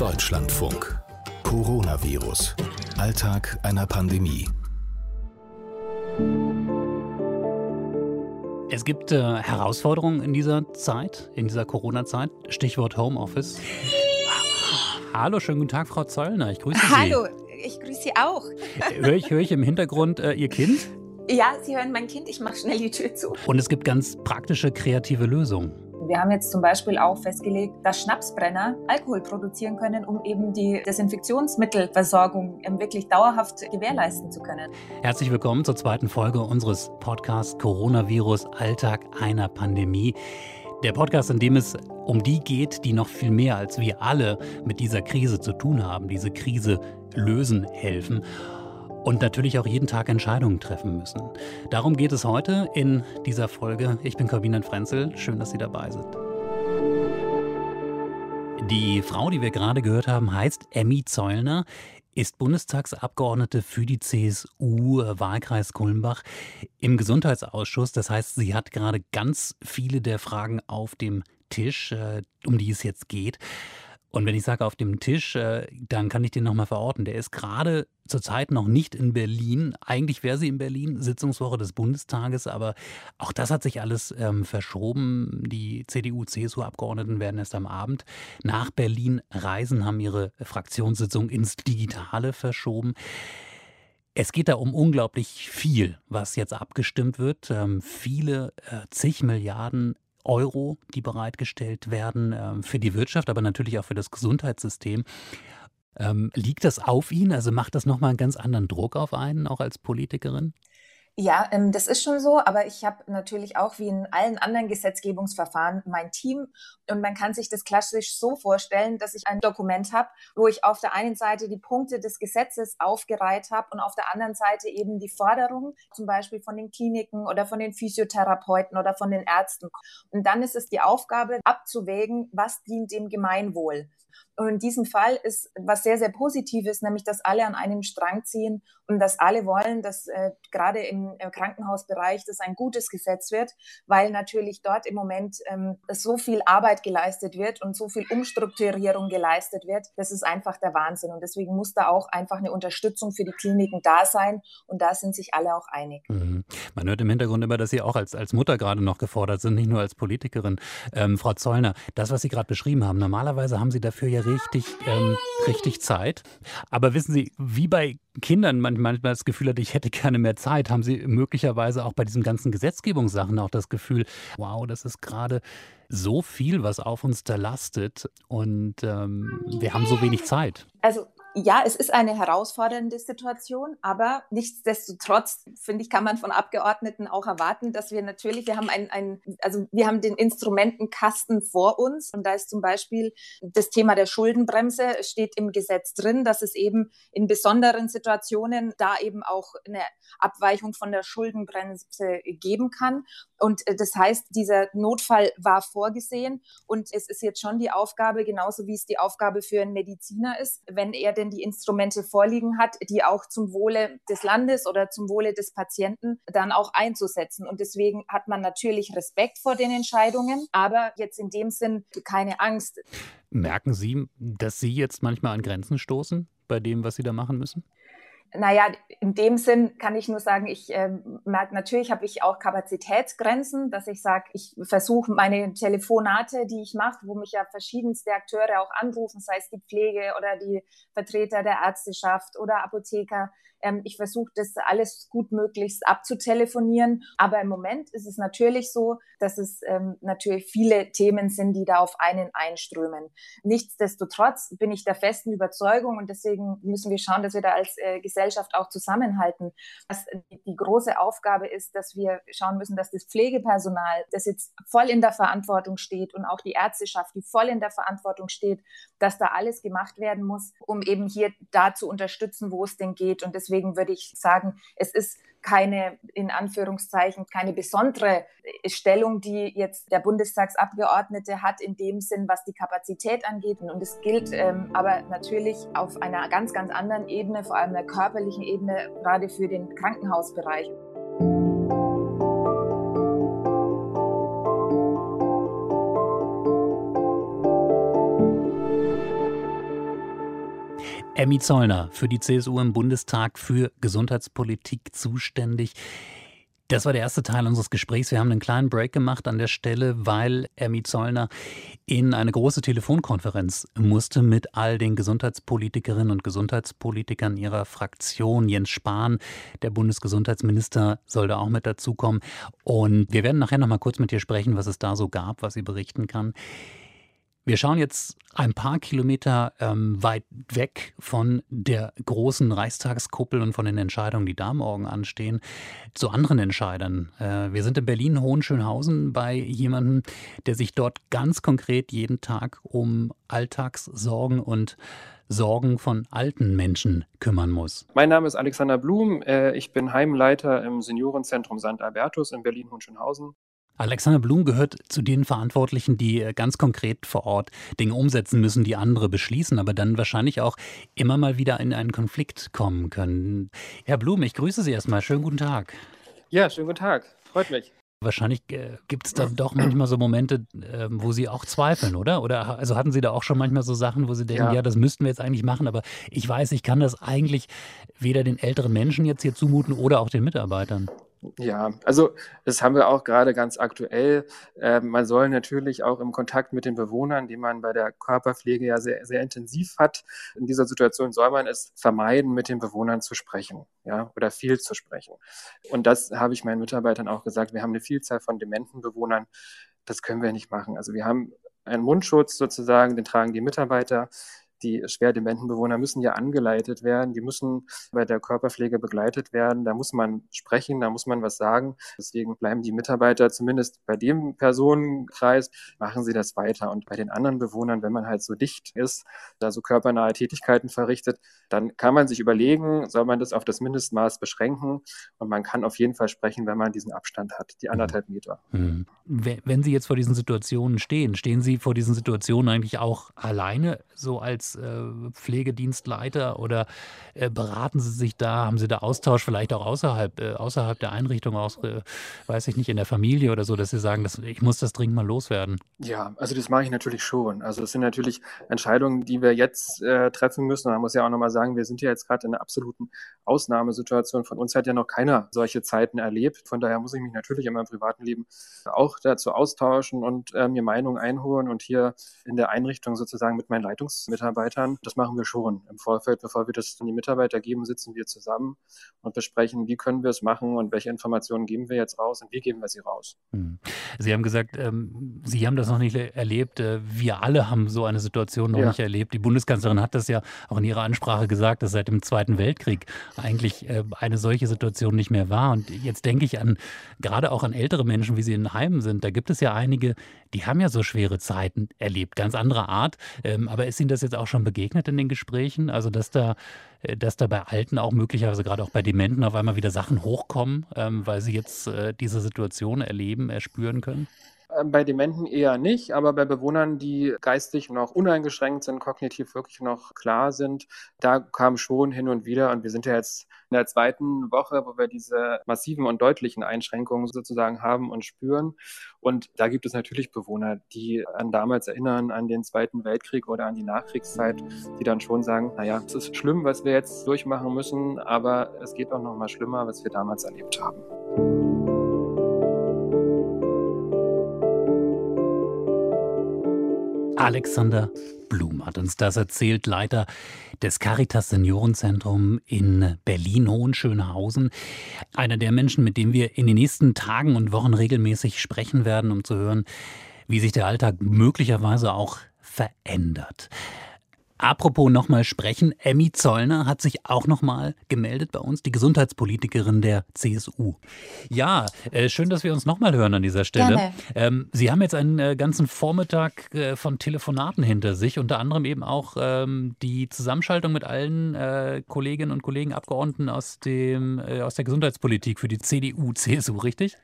Deutschlandfunk. Coronavirus. Alltag einer Pandemie. Es gibt äh, Herausforderungen in dieser Zeit, in dieser Corona-Zeit. Stichwort Homeoffice. Hallo, schönen guten Tag, Frau Zollner. Ich grüße Sie. Hallo, ich grüße Sie auch. Höre ich, höre ich im Hintergrund äh, Ihr Kind? Ja, Sie hören mein Kind. Ich mache schnell die Tür zu. Und es gibt ganz praktische, kreative Lösungen. Wir haben jetzt zum Beispiel auch festgelegt, dass Schnapsbrenner Alkohol produzieren können, um eben die Desinfektionsmittelversorgung ähm, wirklich dauerhaft gewährleisten zu können. Herzlich willkommen zur zweiten Folge unseres Podcasts Coronavirus Alltag einer Pandemie. Der Podcast, in dem es um die geht, die noch viel mehr als wir alle mit dieser Krise zu tun haben, diese Krise lösen helfen und natürlich auch jeden Tag Entscheidungen treffen müssen. Darum geht es heute in dieser Folge. Ich bin Corbinian Frenzel. Schön, dass Sie dabei sind. Die Frau, die wir gerade gehört haben, heißt Emmy Zollner, ist Bundestagsabgeordnete für die CSU Wahlkreis Kulmbach im Gesundheitsausschuss. Das heißt, sie hat gerade ganz viele der Fragen auf dem Tisch, äh, um die es jetzt geht. Und wenn ich sage auf dem Tisch, äh, dann kann ich den nochmal verorten. Der ist gerade zurzeit noch nicht in Berlin. Eigentlich wäre sie in Berlin, Sitzungswoche des Bundestages, aber auch das hat sich alles ähm, verschoben. Die CDU-CSU-Abgeordneten werden erst am Abend nach Berlin reisen, haben ihre Fraktionssitzung ins Digitale verschoben. Es geht da um unglaublich viel, was jetzt abgestimmt wird. Ähm, viele, äh, zig Milliarden Euro, die bereitgestellt werden äh, für die Wirtschaft, aber natürlich auch für das Gesundheitssystem. Ähm, liegt das auf ihn? Also macht das nochmal einen ganz anderen Druck auf einen, auch als Politikerin? Ja, ähm, das ist schon so, aber ich habe natürlich auch wie in allen anderen Gesetzgebungsverfahren mein Team und man kann sich das klassisch so vorstellen, dass ich ein Dokument habe, wo ich auf der einen Seite die Punkte des Gesetzes aufgereiht habe und auf der anderen Seite eben die Forderungen, zum Beispiel von den Kliniken oder von den Physiotherapeuten oder von den Ärzten. Und dann ist es die Aufgabe abzuwägen, was dient dem Gemeinwohl. Und in diesem Fall ist was sehr, sehr Positives, nämlich dass alle an einem Strang ziehen und dass alle wollen, dass äh, gerade im äh, Krankenhausbereich das ein gutes Gesetz wird, weil natürlich dort im Moment ähm, so viel Arbeit geleistet wird und so viel Umstrukturierung geleistet wird. Das ist einfach der Wahnsinn. Und deswegen muss da auch einfach eine Unterstützung für die Kliniken da sein. Und da sind sich alle auch einig. Mhm. Man hört im Hintergrund immer, dass Sie auch als, als Mutter gerade noch gefordert sind, nicht nur als Politikerin. Ähm, Frau Zollner, das, was Sie gerade beschrieben haben, normalerweise haben Sie dafür ja richtig, ähm, richtig Zeit. Aber wissen Sie, wie bei Kindern manchmal das Gefühl hat, ich hätte gerne mehr Zeit, haben Sie möglicherweise auch bei diesen ganzen Gesetzgebungssachen auch das Gefühl, wow, das ist gerade so viel, was auf uns da lastet und ähm, wir haben so wenig Zeit. Also ja, es ist eine herausfordernde Situation, aber nichtsdestotrotz, finde ich, kann man von Abgeordneten auch erwarten, dass wir natürlich, wir haben ein, ein, also wir haben den Instrumentenkasten vor uns und da ist zum Beispiel das Thema der Schuldenbremse steht im Gesetz drin, dass es eben in besonderen Situationen da eben auch eine Abweichung von der Schuldenbremse geben kann. Und äh, das heißt, dieser Notfall war vorgesehen und es ist jetzt schon die Aufgabe, genauso wie es die Aufgabe für einen Mediziner ist, wenn er denn die Instrumente vorliegen hat, die auch zum Wohle des Landes oder zum Wohle des Patienten dann auch einzusetzen. Und deswegen hat man natürlich Respekt vor den Entscheidungen, aber jetzt in dem Sinn keine Angst. Merken Sie, dass Sie jetzt manchmal an Grenzen stoßen bei dem, was Sie da machen müssen? Naja, in dem Sinn kann ich nur sagen, ich äh, merke, natürlich habe ich auch Kapazitätsgrenzen, dass ich sage, ich versuche meine Telefonate, die ich mache, wo mich ja verschiedenste Akteure auch anrufen, sei es die Pflege oder die Vertreter der Ärzteschaft oder Apotheker, ähm, ich versuche das alles gut möglichst abzutelefonieren. Aber im Moment ist es natürlich so, dass es ähm, natürlich viele Themen sind, die da auf einen einströmen. Nichtsdestotrotz bin ich der festen Überzeugung und deswegen müssen wir schauen, dass wir da als äh, Gesellschaft auch zusammenhalten. Dass die große Aufgabe ist, dass wir schauen müssen, dass das Pflegepersonal, das jetzt voll in der Verantwortung steht und auch die Ärzteschaft, die voll in der Verantwortung steht, dass da alles gemacht werden muss, um eben hier da zu unterstützen, wo es denn geht. Und deswegen würde ich sagen, es ist keine, in Anführungszeichen, keine besondere Stellung, die jetzt der Bundestagsabgeordnete hat, in dem Sinn, was die Kapazität angeht. Und es gilt ähm, aber natürlich auf einer ganz, ganz anderen Ebene, vor allem der körperlichen Ebene, gerade für den Krankenhausbereich. Emmy Zollner für die CSU im Bundestag für Gesundheitspolitik zuständig. Das war der erste Teil unseres Gesprächs. Wir haben einen kleinen Break gemacht an der Stelle, weil Emmy Zollner in eine große Telefonkonferenz musste mit all den Gesundheitspolitikerinnen und Gesundheitspolitikern ihrer Fraktion. Jens Spahn, der Bundesgesundheitsminister, soll da auch mit dazukommen. Und wir werden nachher noch mal kurz mit ihr sprechen, was es da so gab, was sie berichten kann. Wir schauen jetzt ein paar Kilometer ähm, weit weg von der großen Reichstagskuppel und von den Entscheidungen, die da morgen anstehen, zu anderen Entscheidern. Äh, wir sind in Berlin-Hohenschönhausen bei jemandem, der sich dort ganz konkret jeden Tag um Alltagssorgen und Sorgen von alten Menschen kümmern muss. Mein Name ist Alexander Blum. Äh, ich bin Heimleiter im Seniorenzentrum St. Albertus in Berlin-Hohenschönhausen. Alexander Blum gehört zu den Verantwortlichen, die äh, ganz konkret vor Ort Dinge umsetzen müssen, die andere beschließen, aber dann wahrscheinlich auch immer mal wieder in einen Konflikt kommen können. Herr Blum, ich grüße Sie erstmal. Schönen guten Tag. Ja, schönen guten Tag. Freut mich. Wahrscheinlich äh, gibt es da doch manchmal so Momente, äh, wo Sie auch zweifeln, oder? Oder also hatten Sie da auch schon manchmal so Sachen, wo Sie denken, ja. ja, das müssten wir jetzt eigentlich machen, aber ich weiß, ich kann das eigentlich weder den älteren Menschen jetzt hier zumuten oder auch den Mitarbeitern. Ja, also das haben wir auch gerade ganz aktuell. Äh, man soll natürlich auch im Kontakt mit den Bewohnern, die man bei der Körperpflege ja sehr, sehr intensiv hat, in dieser Situation soll man es vermeiden, mit den Bewohnern zu sprechen, ja, oder viel zu sprechen. Und das habe ich meinen Mitarbeitern auch gesagt. Wir haben eine Vielzahl von dementen Bewohnern. Das können wir nicht machen. Also wir haben einen Mundschutz sozusagen, den tragen die Mitarbeiter die schwer dementen Bewohner müssen ja angeleitet werden, die müssen bei der Körperpflege begleitet werden, da muss man sprechen, da muss man was sagen. Deswegen bleiben die Mitarbeiter zumindest bei dem Personenkreis, machen sie das weiter. Und bei den anderen Bewohnern, wenn man halt so dicht ist, da so körpernahe Tätigkeiten verrichtet, dann kann man sich überlegen, soll man das auf das Mindestmaß beschränken und man kann auf jeden Fall sprechen, wenn man diesen Abstand hat, die anderthalb Meter. Mhm. Wenn Sie jetzt vor diesen Situationen stehen, stehen Sie vor diesen Situationen eigentlich auch alleine, so als äh, Pflegedienstleiter oder äh, beraten Sie sich da? Haben Sie da Austausch vielleicht auch außerhalb, äh, außerhalb der Einrichtung, aus, weiß ich nicht, in der Familie oder so, dass Sie sagen, dass, ich muss das dringend mal loswerden? Ja, also das mache ich natürlich schon. Also es sind natürlich Entscheidungen, die wir jetzt treffen müssen. Man muss ja auch nochmal sagen, wir sind ja jetzt gerade in einer absoluten Ausnahmesituation. Von uns hat ja noch keiner solche Zeiten erlebt. Von daher muss ich mich natürlich in meinem privaten Leben auch dazu austauschen und mir Meinungen einholen und hier in der Einrichtung sozusagen mit meinen Leitungsmitarbeitern Mitarbeitern. Das machen wir schon im Vorfeld, bevor wir das an die Mitarbeiter geben, sitzen wir zusammen und besprechen, wie können wir es machen und welche Informationen geben wir jetzt raus und wie geben wir sie raus. Hm. Sie haben gesagt, ähm, Sie haben das noch nicht erlebt. Äh, wir alle haben so eine Situation noch ja. nicht erlebt. Die Bundeskanzlerin hat das ja auch in ihrer Ansprache gesagt, dass seit dem Zweiten Weltkrieg eigentlich äh, eine solche Situation nicht mehr war. Und jetzt denke ich an gerade auch an ältere Menschen, wie sie in Heimen sind. Da gibt es ja einige, die haben ja so schwere Zeiten erlebt, ganz anderer Art. Ähm, aber ist Ihnen das jetzt auch schon begegnet in den Gesprächen? Also, dass da, äh, dass da bei Alten auch möglicherweise gerade auch bei Dementen auf einmal wieder Sachen hochkommen, ähm, weil sie jetzt äh, diese Situation erleben, erspüren können? Ähm, bei Dementen eher nicht, aber bei Bewohnern, die geistig noch uneingeschränkt sind, kognitiv wirklich noch klar sind, da kam schon hin und wieder, und wir sind ja jetzt in der zweiten Woche, wo wir diese massiven und deutlichen Einschränkungen sozusagen haben und spüren. Und da gibt es natürlich Bewohner, die an damals erinnern, an den Zweiten Weltkrieg oder an die Nachkriegszeit, die dann schon sagen, naja, es ist schlimm, was wir jetzt durchmachen müssen, aber es geht auch noch mal schlimmer, was wir damals erlebt haben. Alexander Blum hat uns das erzählt, Leiter des Caritas Seniorenzentrum in Berlin-Hohenschönhausen. Einer der Menschen, mit dem wir in den nächsten Tagen und Wochen regelmäßig sprechen werden, um zu hören, wie sich der Alltag möglicherweise auch verändert. Apropos nochmal sprechen, Emmy Zollner hat sich auch nochmal gemeldet bei uns, die Gesundheitspolitikerin der CSU. Ja, äh, schön, dass wir uns nochmal hören an dieser Stelle. Ähm, Sie haben jetzt einen äh, ganzen Vormittag äh, von Telefonaten hinter sich, unter anderem eben auch ähm, die Zusammenschaltung mit allen äh, Kolleginnen und Kollegen, Abgeordneten aus, dem, äh, aus der Gesundheitspolitik für die CDU, CSU, richtig?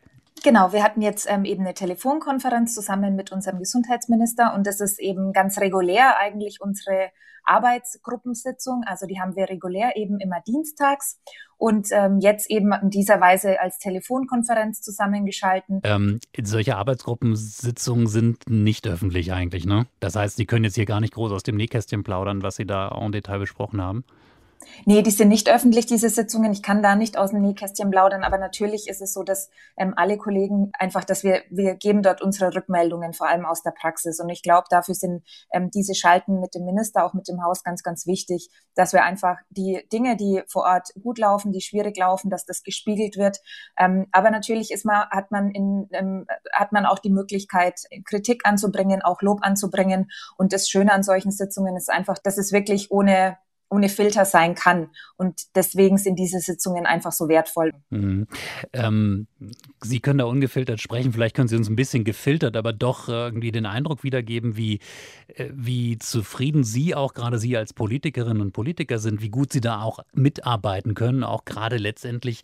Genau, wir hatten jetzt ähm, eben eine Telefonkonferenz zusammen mit unserem Gesundheitsminister und das ist eben ganz regulär eigentlich unsere Arbeitsgruppensitzung. Also die haben wir regulär eben immer dienstags und ähm, jetzt eben in dieser Weise als Telefonkonferenz zusammengeschalten. Ähm, solche Arbeitsgruppensitzungen sind nicht öffentlich eigentlich, ne? Das heißt, Sie können jetzt hier gar nicht groß aus dem Nähkästchen plaudern, was Sie da en Detail besprochen haben. Nee, die sind nicht öffentlich, diese Sitzungen. Ich kann da nicht aus dem Nähkästchen plaudern, aber natürlich ist es so, dass ähm, alle Kollegen einfach, dass wir, wir geben dort unsere Rückmeldungen, vor allem aus der Praxis. Und ich glaube, dafür sind ähm, diese Schalten mit dem Minister, auch mit dem Haus ganz, ganz wichtig, dass wir einfach die Dinge, die vor Ort gut laufen, die schwierig laufen, dass das gespiegelt wird. Ähm, aber natürlich ist man, hat man in, ähm, hat man auch die Möglichkeit, Kritik anzubringen, auch Lob anzubringen. Und das Schöne an solchen Sitzungen ist einfach, dass es wirklich ohne ohne Filter sein kann. Und deswegen sind diese Sitzungen einfach so wertvoll. Mhm. Ähm, Sie können da ungefiltert sprechen. Vielleicht können Sie uns ein bisschen gefiltert, aber doch irgendwie den Eindruck wiedergeben, wie, äh, wie zufrieden Sie auch gerade Sie als Politikerinnen und Politiker sind, wie gut Sie da auch mitarbeiten können, auch gerade letztendlich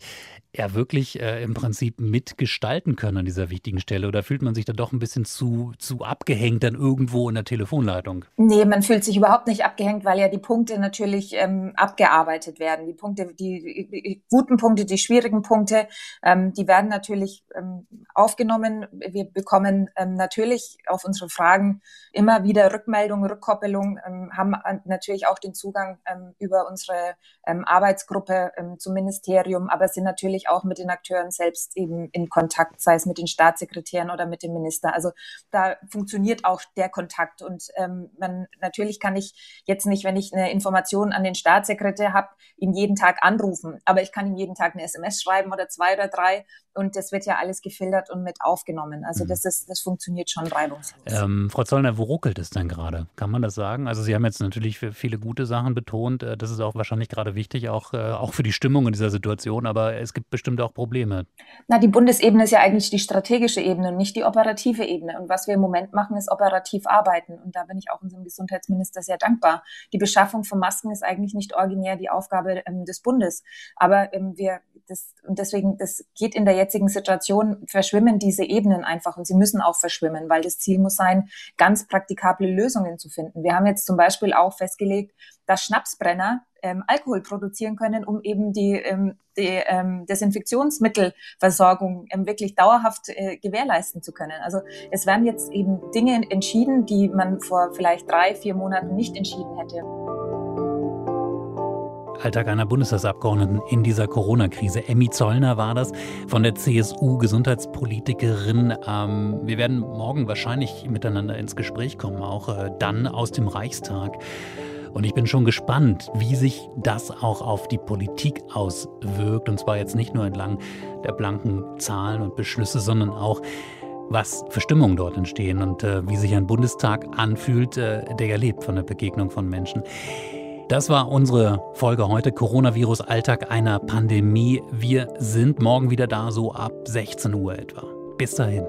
ja wirklich äh, im Prinzip mitgestalten können an dieser wichtigen Stelle. Oder fühlt man sich da doch ein bisschen zu, zu abgehängt dann irgendwo in der Telefonleitung? Nee, man fühlt sich überhaupt nicht abgehängt, weil ja die Punkte natürlich ähm, abgearbeitet werden. Die Punkte, die, die, guten Punkte, die schwierigen Punkte, ähm, die werden natürlich ähm, aufgenommen. Wir bekommen ähm, natürlich auf unsere Fragen immer wieder Rückmeldung, Rückkoppelung, ähm, haben natürlich auch den Zugang ähm, über unsere Arbeitsgruppe zum Ministerium, aber sind natürlich auch mit den Akteuren selbst eben in Kontakt, sei es mit den Staatssekretären oder mit dem Minister. Also da funktioniert auch der Kontakt und ähm, man natürlich kann ich jetzt nicht, wenn ich eine Information an den Staatssekretär habe, ihn jeden Tag anrufen. Aber ich kann ihm jeden Tag eine SMS schreiben oder zwei oder drei und das wird ja alles gefiltert und mit aufgenommen. Also mhm. das ist, das funktioniert schon reibungslos. Ähm, Frau Zollner, wo ruckelt es denn gerade? Kann man das sagen? Also Sie haben jetzt natürlich viele gute Sachen betont. Äh, das ist auch wahrscheinlich gerade wichtig, auch, äh, auch für die Stimmung in dieser Situation. Aber es gibt bestimmt auch Probleme. Na, die Bundesebene ist ja eigentlich die strategische Ebene und nicht die operative Ebene. Und was wir im Moment machen, ist operativ arbeiten. Und da bin ich auch unserem Gesundheitsminister sehr dankbar. Die Beschaffung von Masken ist eigentlich nicht originär die Aufgabe ähm, des Bundes. Aber ähm, wir, das, und deswegen, das geht in der jetzigen Situation, verschwimmen diese Ebenen einfach und sie müssen auch verschwimmen, weil das Ziel muss sein, ganz praktikable Lösungen zu finden. Wir haben jetzt zum Beispiel auch festgelegt, dass Schnapsbrenner ähm, Alkohol produzieren können, um eben die, ähm, die ähm, Desinfektionsmittelversorgung ähm, wirklich dauerhaft äh, gewährleisten zu können. Also es werden jetzt eben Dinge entschieden, die man vor vielleicht drei, vier Monaten nicht entschieden hätte. Alltag einer Bundestagsabgeordneten in dieser Corona-Krise. Emmy Zollner war das von der CSU, Gesundheitspolitikerin. Ähm, wir werden morgen wahrscheinlich miteinander ins Gespräch kommen, auch äh, dann aus dem Reichstag. Und ich bin schon gespannt, wie sich das auch auf die Politik auswirkt. Und zwar jetzt nicht nur entlang der blanken Zahlen und Beschlüsse, sondern auch, was für Stimmungen dort entstehen und äh, wie sich ein Bundestag anfühlt, äh, der ja lebt von der Begegnung von Menschen. Das war unsere Folge heute, Coronavirus Alltag einer Pandemie. Wir sind morgen wieder da, so ab 16 Uhr etwa. Bis dahin.